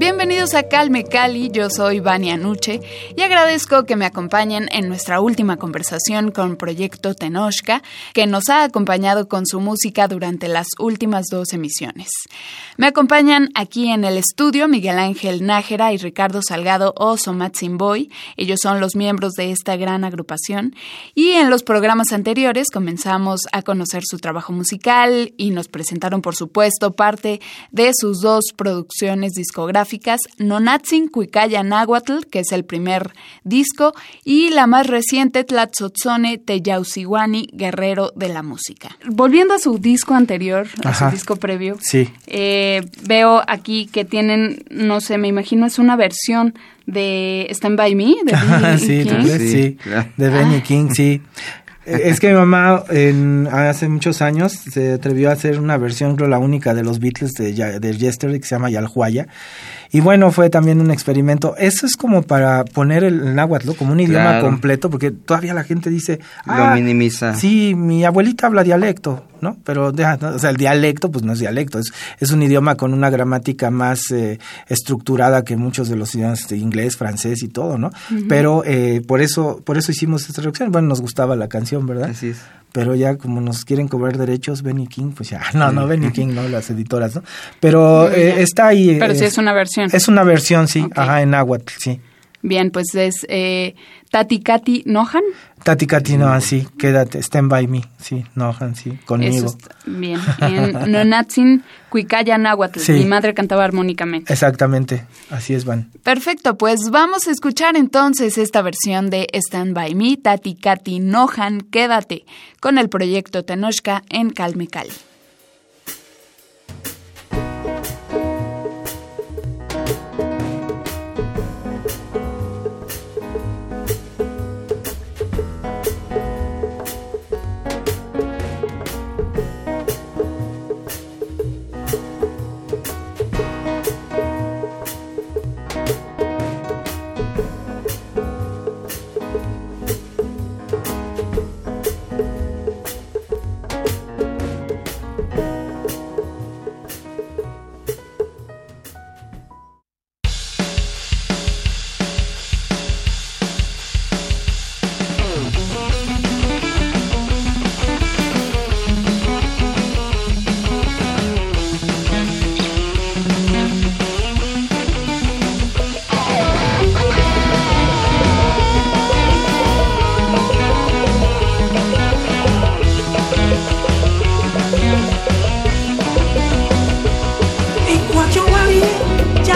Bienvenidos a Calme Cali, yo soy Vania Nuche y agradezco que me acompañen en nuestra última conversación con Proyecto Tenochca, que nos ha acompañado con su música durante las últimas dos emisiones. Me acompañan aquí en el estudio Miguel Ángel Nájera y Ricardo Salgado o Boy, ellos son los miembros de esta gran agrupación, y en los programas anteriores comenzamos a conocer su trabajo musical y nos presentaron por supuesto parte de sus dos producciones discográficas Nonatzin Cuicaya Náhuatl, que es el primer disco, y la más reciente Tlatzotzone Teyausiwani, Guerrero de la Música. Volviendo a su disco anterior, a su disco previo, sí. Eh, veo aquí que tienen, no sé, me imagino es una versión de Stand By Me, de Benny sí, King. Sí, de Benny ah. King, sí. Es que mi mamá en, hace muchos años se atrevió a hacer una versión, creo la única de los Beatles de, de Yesterday que se llama Yalhuaya. Y bueno, fue también un experimento. Eso es como para poner el náhuatl como un idioma completo, porque todavía la gente dice... Lo ah, minimiza. Sí, mi abuelita habla dialecto, ¿no? Pero, o sea, el dialecto, pues no es dialecto, es, es un idioma con una gramática más eh, estructurada que muchos de los idiomas de inglés, francés y todo, ¿no? Pero eh, por eso por eso hicimos esta reacción. Bueno, nos gustaba la canción, ¿verdad? Así es pero ya como nos quieren cobrar derechos Benny King, pues ya, no, no Benny King, no las editoras, ¿no? Pero eh, está ahí. Pero sí es una versión. Es una versión, sí, ajá, en agua, sí. Bien, pues es eh, Tati Kati Nohan. Tati Kati Nohan, sí, quédate, stand by me, sí, Nohan, sí, conmigo. bien, en Nonatsin Cuicaya Nahuatl, mi madre cantaba armónicamente. Exactamente, así es, Van. Perfecto, pues vamos a escuchar entonces esta versión de Stand by me, Tati Kati Nohan, quédate, con el proyecto Tenochca en Calme Cali.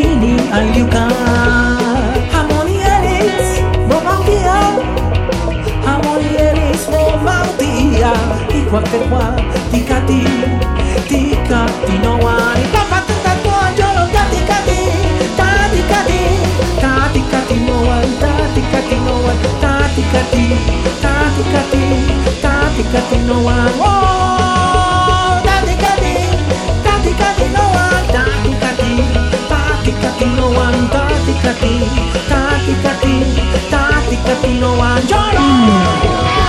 ini ayukan Harmoni elis, bomang dia Harmoni elis, dia tikati, tikati no wani kati kati Kati kati, kati no one. Kati Tati, tati, tati, tati, no angiolo! Mm.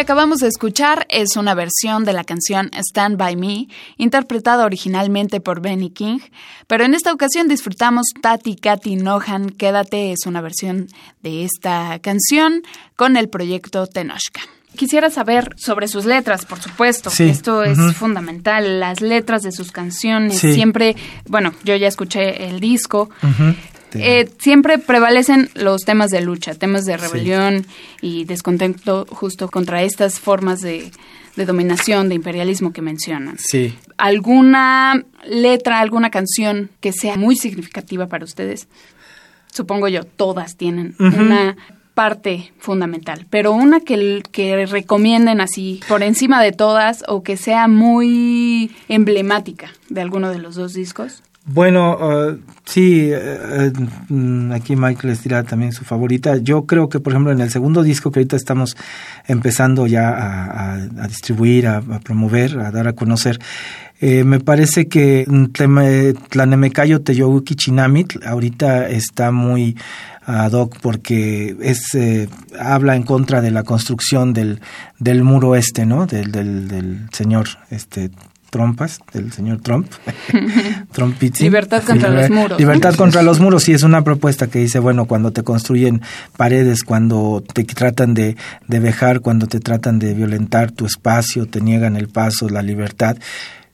Que acabamos de escuchar es una versión de la canción Stand By Me, interpretada originalmente por Benny King, pero en esta ocasión disfrutamos Tati Kati Nohan, Quédate es una versión de esta canción con el proyecto Tenoshka. Quisiera saber sobre sus letras, por supuesto. Esto es fundamental. Las letras de sus canciones siempre, bueno, yo ya escuché el disco. Eh, siempre prevalecen los temas de lucha, temas de rebelión y descontento justo contra estas formas de, dominación, de imperialismo que mencionan. Sí. ¿Alguna letra, alguna canción que sea muy significativa para ustedes? Supongo yo, todas tienen una parte fundamental, pero una que, que recomienden así por encima de todas o que sea muy emblemática de alguno de los dos discos. Bueno, uh, sí, uh, uh, aquí Michael les dirá también su favorita. Yo creo que, por ejemplo, en el segundo disco que ahorita estamos empezando ya a, distribuir, a, promover, a dar a conocer, eh, me parece que Tlanemekayo Teyouki Chinamit ahorita está muy ad hoc porque es eh, habla en contra de la construcción del, del muro este, ¿no? Del, del, del señor este trompas del señor Trump. Libertad contra los muros. Libertad contra los muros, sí, es una propuesta que dice, bueno, cuando te construyen paredes, cuando te tratan de, de dejar, cuando te tratan de violentar tu espacio, te niegan el paso, la libertad,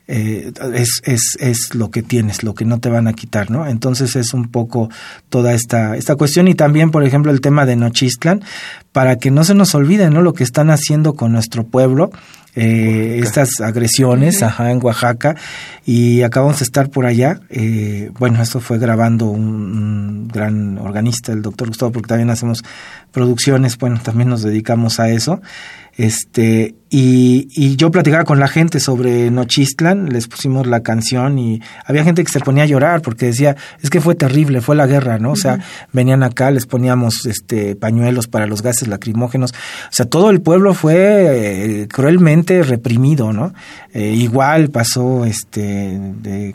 eh, es, es, es lo que tienes, lo que no te van a quitar, ¿no? Entonces es un poco toda esta, esta cuestión y también, por ejemplo, el tema de Nochistlan, para que no se nos olvide, ¿no? Lo que están haciendo con nuestro pueblo, eh, estas agresiones ajá, en Oaxaca y acabamos de estar por allá. Eh, bueno, esto fue grabando un, gran organista, el doctor Gustavo, porque también hacemos producciones, bueno, también nos dedicamos a eso. Este, y, y yo platicaba con la gente sobre Nochistlan, les pusimos la canción y había gente que se ponía a llorar porque decía, es que fue terrible, fue la guerra, ¿no? O sea, venían acá, les poníamos este pañuelos para los gases lacrimógenos. O sea, todo el pueblo fue eh, cruelmente reprimido, ¿no? Eh, igual pasó este de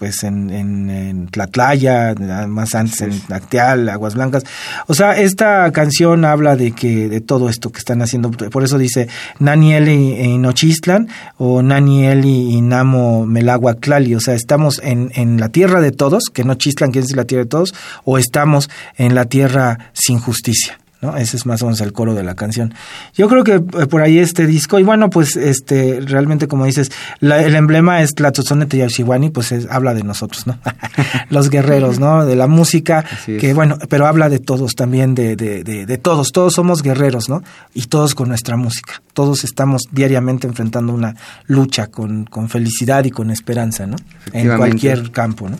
pues en, en, en, Tlatlaya, más antes en Acteal, Aguas Blancas. O sea, esta canción habla de que de todo esto que están haciendo, por eso dice Nani Eli Nochistlan o Nani Eli Namo Melagua Clali, o sea, estamos en, en la tierra de todos, que Nochistlan quiere decir la tierra de todos, o estamos en la tierra sin justicia. ¿No? Ese es más o menos el coro de la canción. Yo creo que eh, por ahí este disco, y bueno, pues este realmente como dices, el emblema es la Tzotzone Teyashiwani, pues habla de nosotros, ¿no? Los guerreros, ¿no? De la música, que bueno, pero habla de todos también, de, de, de, todos, todos somos guerreros, ¿no? Y todos con nuestra música, todos estamos diariamente enfrentando una lucha con, con felicidad y con esperanza, ¿no? En cualquier campo, ¿no?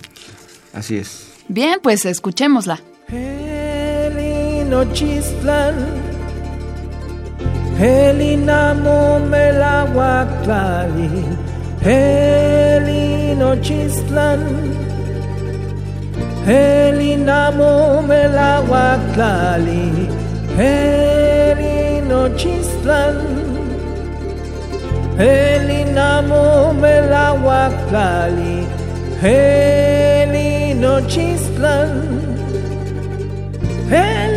Así es. Bien, pues escuchémosla. Tenochtitlan, Helinamo Melahuatlali, Helinochtitlan, Helinamo Melahuatlali, Helinochtitlan, Helinamo Melahuatlali, Helinochtitlan, Helinochtitlan, Hey!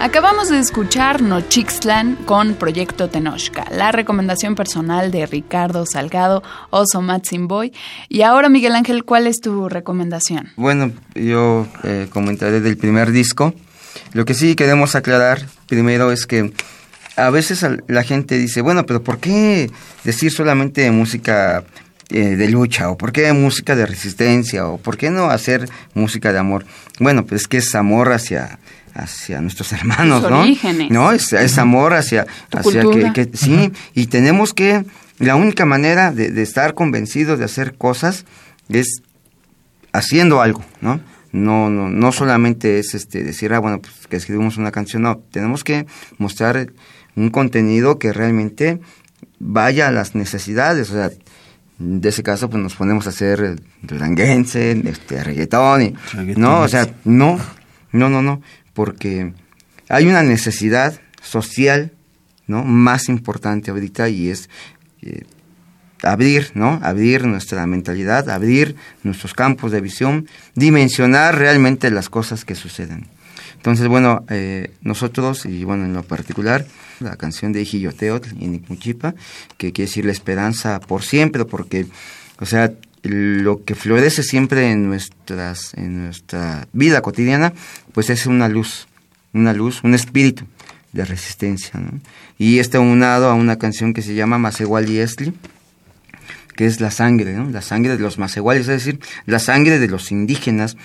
Acabamos de escuchar Nochixtlan con Proyecto Tenochca, la recomendación personal de Ricardo Salgado, Oso Boy. Y ahora, Miguel Ángel, ¿cuál es tu recomendación? Bueno, yo eh, comentaré del primer disco. Lo que sí queremos aclarar primero es que a veces la gente dice, bueno, pero ¿por qué decir solamente música eh, de lucha? ¿O por qué música de resistencia? ¿O por qué no hacer música de amor? Bueno, pues es que es amor hacia hacia nuestros hermanos, ¿no? orígenes. No, es, es amor hacia, hacia que, que- sí, y tenemos que, la única manera de, de estar convencidos de hacer cosas es haciendo algo, ¿no? No, no, no solamente es este decir, ah, bueno, pues que escribimos una canción, no, tenemos que mostrar un contenido que realmente vaya a las necesidades, o sea, de ese caso pues nos ponemos a hacer duranguense, este, reggaetón, y, no, o sea, no, no, no, no, porque hay una necesidad social, ¿no? Más importante ahorita y es eh, abrir, ¿no? Abrir nuestra mentalidad, abrir nuestros campos de visión, dimensionar realmente las cosas que suceden. Entonces, bueno, eh, nosotros, y bueno, en lo particular, la canción de Ijilloteotl y Nicmuchipa, que quiere decir la esperanza por siempre, porque, o sea, lo que florece siempre en nuestras en nuestra vida cotidiana, pues es una luz, una luz, un espíritu de resistencia. Y está unado a una canción que se llama Masewali Esli, que es la sangre. La sangre de los macehuales, es decir, la sangre de los indígenas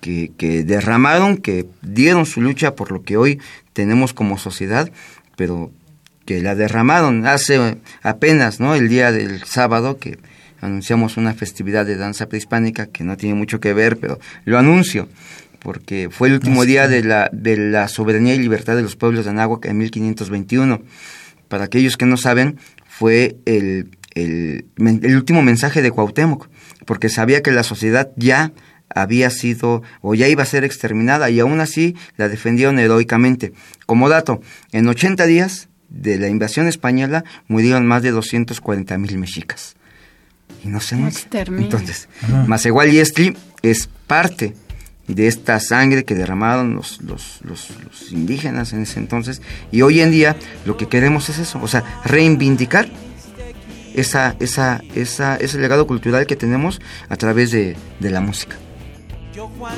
que, que derramaron, que dieron su lucha por lo que hoy tenemos como sociedad, pero que la derramaron hace apenas, ¿no? El día del sábado que anunciamos una festividad de danza prehispánica que no tiene mucho que ver, pero lo anuncio porque fue el último día de la, de la soberanía y libertad de los pueblos de Anáhuac en 1521. Para aquellos que no saben, fue el, el, último mensaje de Cuauhtémoc, porque sabía que la sociedad ya había sido o ya iba a ser exterminada y aún así la defendieron heroicamente. Como dato, en 80 días de la invasión española murieron más de 240 mil mexicas. Y no se extermina. Entonces, Macehual y Estli es parte de esta sangre que derramaron los, los, los, los indígenas en ese entonces. Y hoy en día lo que queremos es eso, o sea, reivindicar esa, esa, esa, ese legado cultural que tenemos a través de, de la música. Yo Juan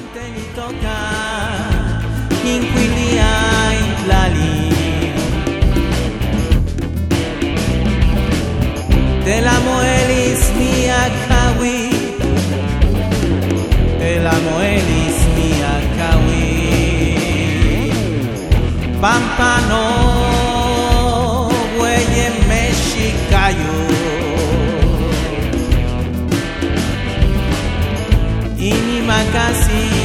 Quinquilia Intlali. Del Amoelis Miakawi, del Amoelis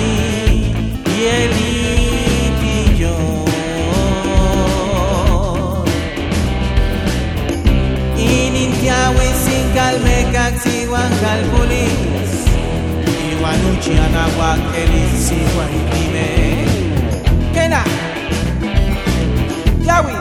Calmecac, Sihuan, Calpulis, Iguanuchi, Anahuac, Elis, Sihuan y Pime. Kena, Yahweh.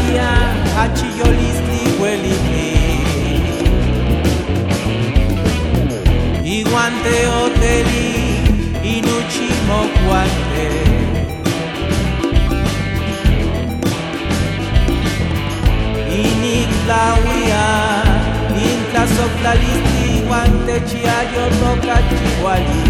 Makaya Hachiyolisti huelipi Iguante hoteli Inuchimo guante Iniglawia Intla soplalisti Guante chiayo toca chihuali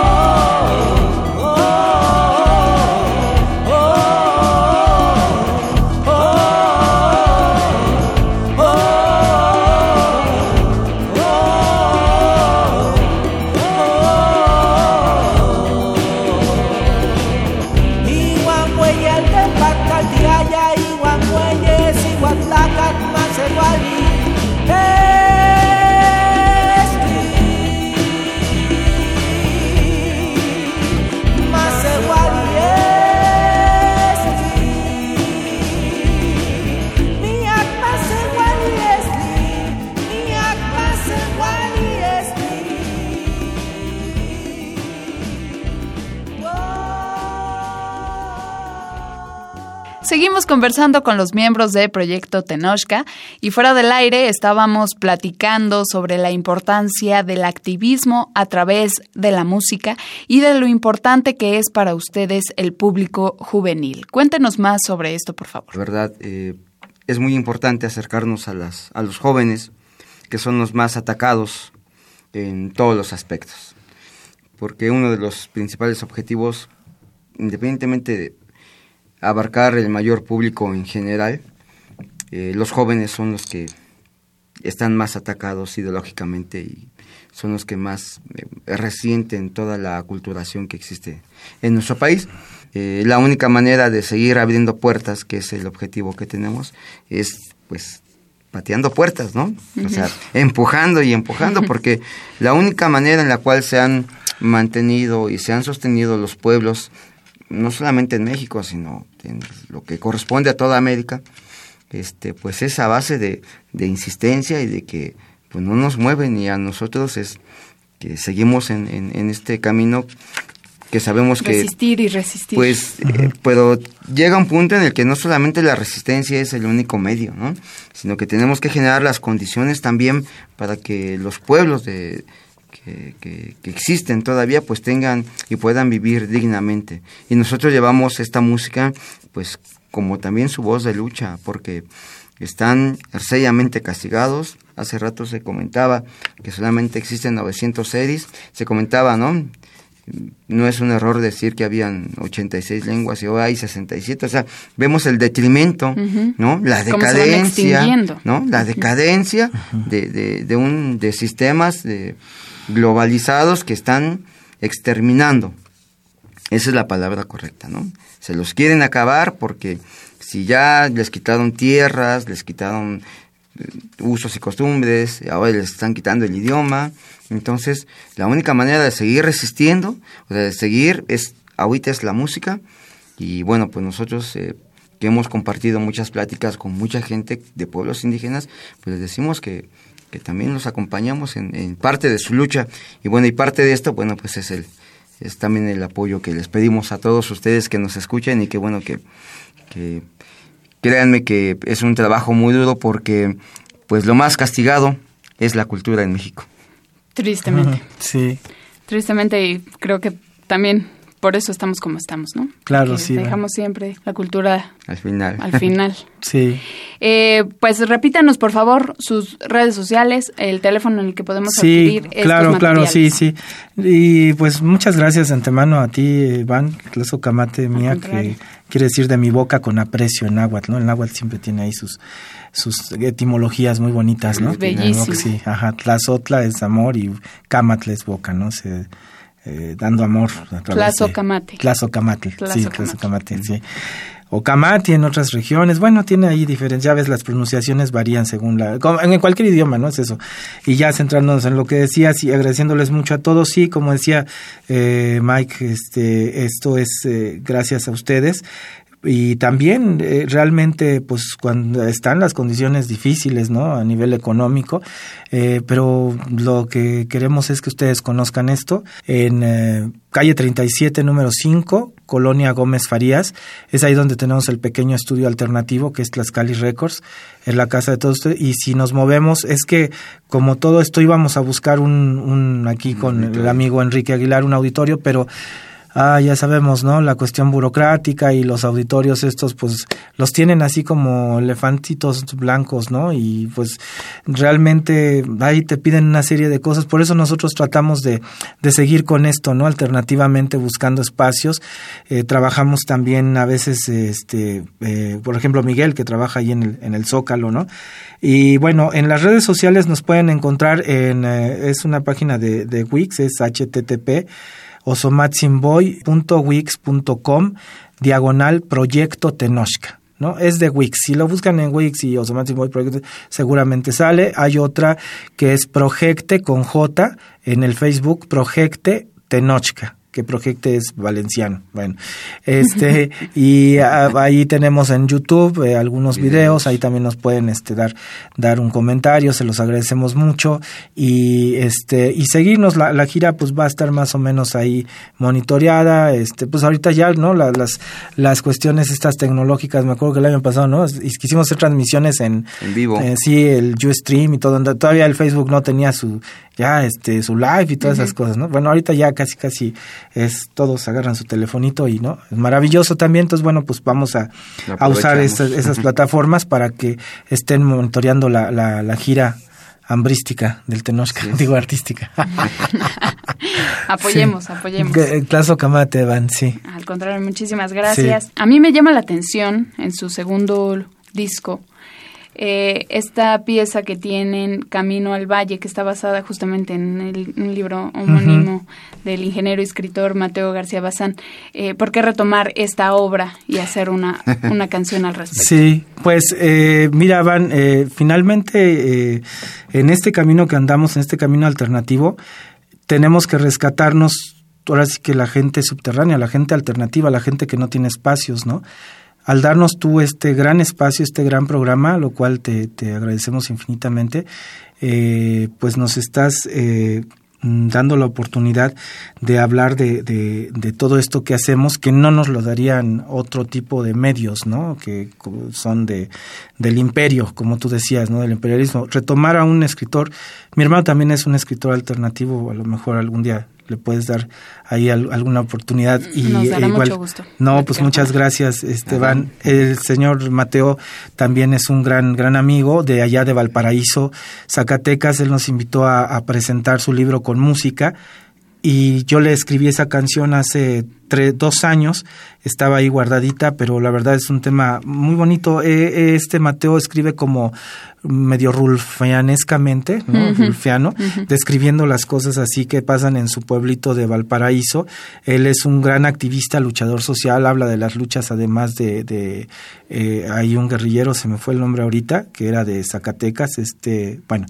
conversando con los miembros de Proyecto Tenochca y fuera del aire estábamos platicando sobre la importancia del activismo a través de la música y de lo importante que es para ustedes el público juvenil. Cuéntenos más sobre esto, por favor. verdad eh, es muy importante acercarnos a los jóvenes que son los más atacados en todos los aspectos porque uno de los principales objetivos independientemente de abarcar el mayor público en general eh, los jóvenes son los que están más atacados ideológicamente y son los que más eh, resienten toda la aculturación que existe en nuestro país. Eh, la única manera de seguir abriendo puertas, que es el objetivo que tenemos, es pues pateando puertas, ¿no? O sea, empujando y empujando, porque la única manera en la cual se han mantenido y se han sostenido los pueblos, no solamente en México, sino en lo que corresponde a toda América, este, pues es a base de, de insistencia y de que pues no nos mueven y a nosotros es que seguimos en, en, en este camino que sabemos que Resistir y resistir. pues eh, pero llega un punto en el que no solamente la resistencia es el único medio no sino que tenemos que generar las condiciones también para que los pueblos de que, que- que existen todavía pues tengan y puedan vivir dignamente y nosotros llevamos esta música pues como también su voz de lucha porque están seriamente castigados hace rato se comentaba que solamente existen 900 series se comentaba no no es un error decir que habían 86 lenguas y hoy hay 67, o sea, vemos el detrimento. ¿no? La decadencia. ¿no? La decadencia de, de, de un de sistemas de globalizados que están exterminando. Esa es la palabra correcta, ¿no? Se los quieren acabar porque si ya les quitaron tierras, les quitaron eh, usos y costumbres, ahora les están quitando el idioma. Entonces, la única manera de seguir resistiendo, o sea, de seguir, es ahorita es la música. Y bueno, pues nosotros eh, que hemos compartido muchas pláticas con mucha gente de pueblos indígenas, pues les decimos que, que también los acompañamos en, en parte de su lucha. Y bueno, y parte de esto, bueno, pues es el es también el apoyo que les pedimos a todos ustedes que nos escuchen y que bueno que, que créanme que es un trabajo muy duro porque pues lo más castigado es la cultura en México. Tristemente. Sí, Tristemente y creo que también por eso estamos como estamos, ¿no? Claro, sí, Dejamos siempre la cultura Al final. al final. sí. Eh, pues repítanos, por favor, sus redes sociales, el teléfono en el que podemos Sí, adquirir estos claro, claro, sí, sí. Y pues muchas gracias de antemano a ti, Iván, Claso Camate mía, que quiere decir de mi boca con aprecio en náhuatl, ¿no? El náhuatl siempre tiene ahí sus sus etimologías muy bonitas, ¿no? Bellísimo. Sí, ajá, Tlazotla es amor y Camatl es boca, ¿no? Se, eh, dando amor. Tlazocamate. Tlazocamate, sí, Tlazocamate, sí o Kamati en otras regiones. Bueno, tiene ahí diferencias. Ya ves, las pronunciaciones varían según la. En cualquier idioma, ¿no? Es eso. Y ya centrándonos en lo que decías y agradeciéndoles mucho a todos. Sí, como decía eh, Mike, este, esto es eh, gracias a ustedes y también eh, realmente pues cuando están las condiciones difíciles no a nivel económico eh, pero lo que queremos es que ustedes conozcan esto en eh, calle 37 número 5 colonia Gómez Farías. Es ahí donde tenemos el pequeño estudio alternativo que es Tlaxcali Records en la casa de todos ustedes. Y si nos movemos es que como todo esto íbamos a buscar un, un aquí con el amigo Enrique Aguilar un auditorio pero ah, ya sabemos, ¿no? La cuestión burocrática y los auditorios estos, pues los tienen así como elefantitos blancos, ¿no? Y pues realmente ahí te piden una serie de cosas. Por eso nosotros tratamos de, de seguir con esto, ¿no? Alternativamente buscando espacios. Eh, trabajamos también a veces, este, eh, por ejemplo, Miguel, que trabaja ahí en el, en el Zócalo, ¿no? Y bueno, en las redes sociales nos pueden encontrar en, eh, es una página de, de Wix, es http osomatsinboy.wix.com diagonal proyecto Tenochca. ¿no? Es de Wix. Si lo buscan en Wix y Osomatsinboy seguramente sale. Hay otra que es Projecte con J en el Facebook, Projecte Tenochca que Projecte es valenciano. Bueno, este y ahí tenemos en YouTube eh, algunos videos, ahí también nos pueden este dar dar un comentario, se los agradecemos mucho y este y seguirnos la, la gira pues va a estar más o menos ahí monitoreada, este pues ahorita ya, ¿no? las las cuestiones estas tecnológicas, me acuerdo que el año pasado, ¿no? quisimos hacer transmisiones en en vivo. Eh, sí, el Ustream y todo, todavía el Facebook no tenía su ya este su live y todas esas cosas, ¿no? Bueno, ahorita ya casi casi es todos agarran su telefonito y no, es maravilloso también, entonces bueno, pues vamos a, a usar esas, esas plataformas para que estén monitoreando la, la, la gira hambrística del Tenochca, digo artística. apoyemos, apoyemos. Claso Camate, Van, sí. Al contrario, muchísimas gracias. A mí me llama la atención en su segundo disco eh, esta pieza que tienen, Camino al Valle, que está basada justamente en el, un libro homónimo del ingeniero y escritor Mateo García Bazán. Eh, ¿Por qué retomar esta obra y hacer una, una canción al respecto? Sí, pues eh, mira, Van, eh, finalmente eh, en este camino que andamos, en este camino alternativo, tenemos que rescatarnos ahora sí que la gente subterránea, la gente alternativa, la gente que no tiene espacios, ¿no? Al darnos tú este gran espacio, este gran programa, lo cual te, te agradecemos infinitamente, eh, pues nos estás eh, dando la oportunidad de hablar de, de, de, todo esto que hacemos, que no nos lo darían otro tipo de medios, ¿no? Que son de, del imperio, como tú decías, ¿no? Del imperialismo. Retomar a un escritor, mi hermano también es un escritor alternativo, a lo mejor algún día le puedes dar ahí alguna oportunidad y Nos dará igual mucho gusto no pues muchas gracias Esteban. El señor Mateo también es un gran gran amigo de allá de Valparaíso Zacatecas. Él nos invitó a, a presentar su libro con música y yo le escribí esa canción hace tres, dos años, estaba ahí guardadita, pero la verdad es un tema muy bonito. Este Mateo escribe como medio rulfianescamente, ¿no? Uh -huh, Rulfiano, uh -huh. describiendo las cosas así que pasan en su pueblito de Valparaíso. Él es un gran activista, luchador social, habla de las luchas, además de, de eh, hay un guerrillero, se me fue el nombre ahorita, que era de Zacatecas, este, bueno,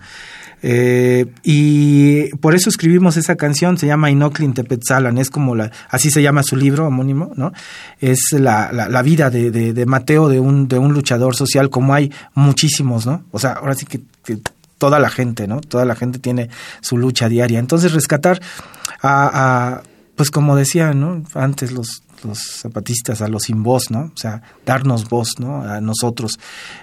eh, y por eso escribimos esa canción, se llama Inoclin Tepetzalan, es como la, así se llama su libro homónimo, ¿no? Es la, la, vida de, de, Mateo, de un, de un luchador social, como hay muchísimos, ¿no? O sea, ahora sí que, que toda la gente, ¿no? Toda la gente tiene su lucha diaria. Entonces, rescatar a, a pues como decía, ¿no? Antes los los zapatistas a los sin voz, ¿no? O sea, darnos voz, ¿no? A nosotros.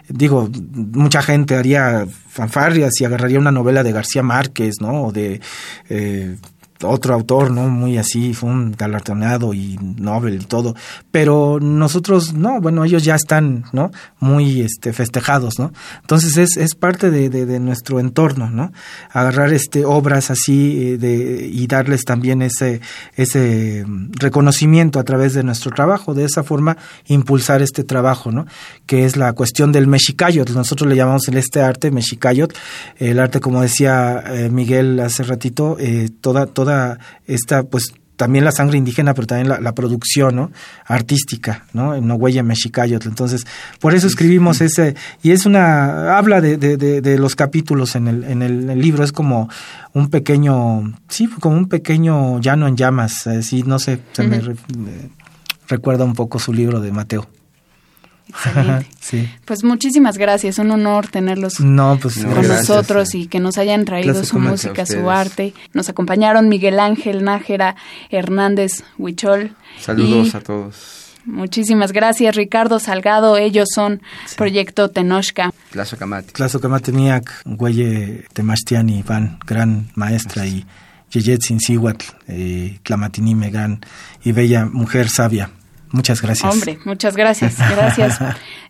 Digo, mucha gente haría fanfarrias y agarraría una novela de García Márquez, ¿no? O de eh, otro autor, ¿no? Muy así, fue un galardonado y Nobel y todo. Pero nosotros, no, bueno, ellos ya están, ¿no? Muy este, festejados, ¿no? Entonces es, es parte de, de, nuestro entorno, ¿no? Agarrar este, obras así eh, de, y darles también ese, ese reconocimiento a través de nuestro trabajo. De esa forma, impulsar este trabajo, ¿no? Que es la cuestión del mexicayot. Nosotros le llamamos en este arte mexicayot. El arte, como decía eh, Miguel hace ratito, eh, toda toda esta, pues también la sangre indígena, pero también la, producción ¿no? artística, ¿no? En Nohuella Mexicayotl. Entonces, por eso escribimos ese, y es una, habla de, de, de, los capítulos en el, en el, libro, es como un pequeño, sí, como un pequeño llano en llamas, así, no sé, se me recuerda un poco su libro de Mateo. sí. Pues muchísimas gracias, un honor tenerlos pues, con nosotros y que nos hayan traído su música, su arte. Nos acompañaron Miguel Ángel Nájera Hernández Huichol. Saludos a todos. Muchísimas gracias, Ricardo Salgado. Ellos son Proyecto Tenochca. Tlazocamati. Tlazocamati Güeye Temastiani, Van, gran maestra, y Yeyet Sincihuatl, eh, Tlamatinime, gran y bella mujer sabia. Muchas gracias. Hombre, muchas gracias. Gracias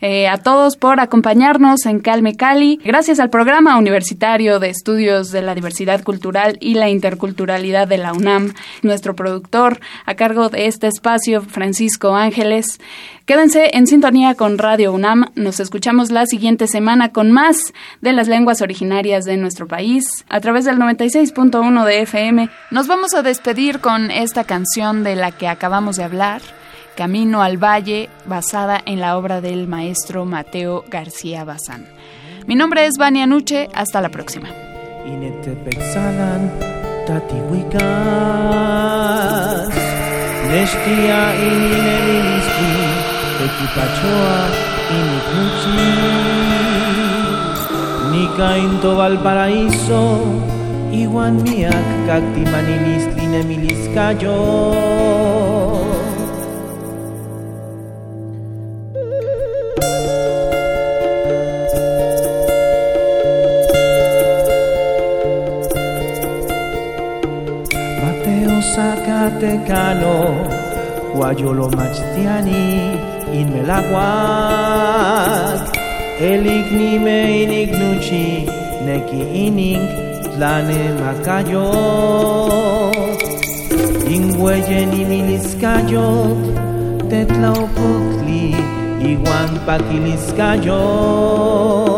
eh, a todos por acompañarnos en Calme Cali. Gracias al Programa Universitario de Estudios de la Diversidad Cultural y la Interculturalidad de la UNAM, nuestro productor a cargo de este espacio, Francisco Ángeles. Quédense en sintonía con Radio UNAM. Nos escuchamos la siguiente semana con más de las lenguas originarias de nuestro país a través del 96.1 de FM. Nos vamos a despedir con esta canción de la que acabamos de hablar. Camino al Valle, basada en la obra del maestro Mateo García Bazán. Mi nombre es Vania Nuche, hasta la próxima. Zacatecano, Guayolo Machtiani, Inmelaguac, Elignime Inignuchi, Neki Ining, Tlane Macayo, Ingüeyen y Miliscayot, Tetlaopocli, Iguan Paquiliscayot.